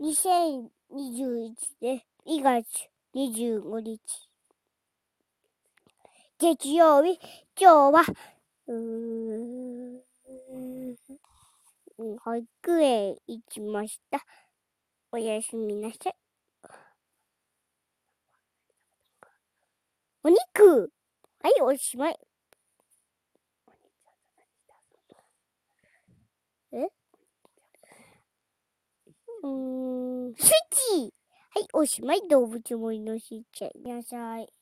2021年2月25日。月曜日、今日は、うーん、保育園行きました。おやすみなさい。お肉はい、おしまい。えうーん、スイッチはい、おしまい。動物森のしーちゃん。なさい。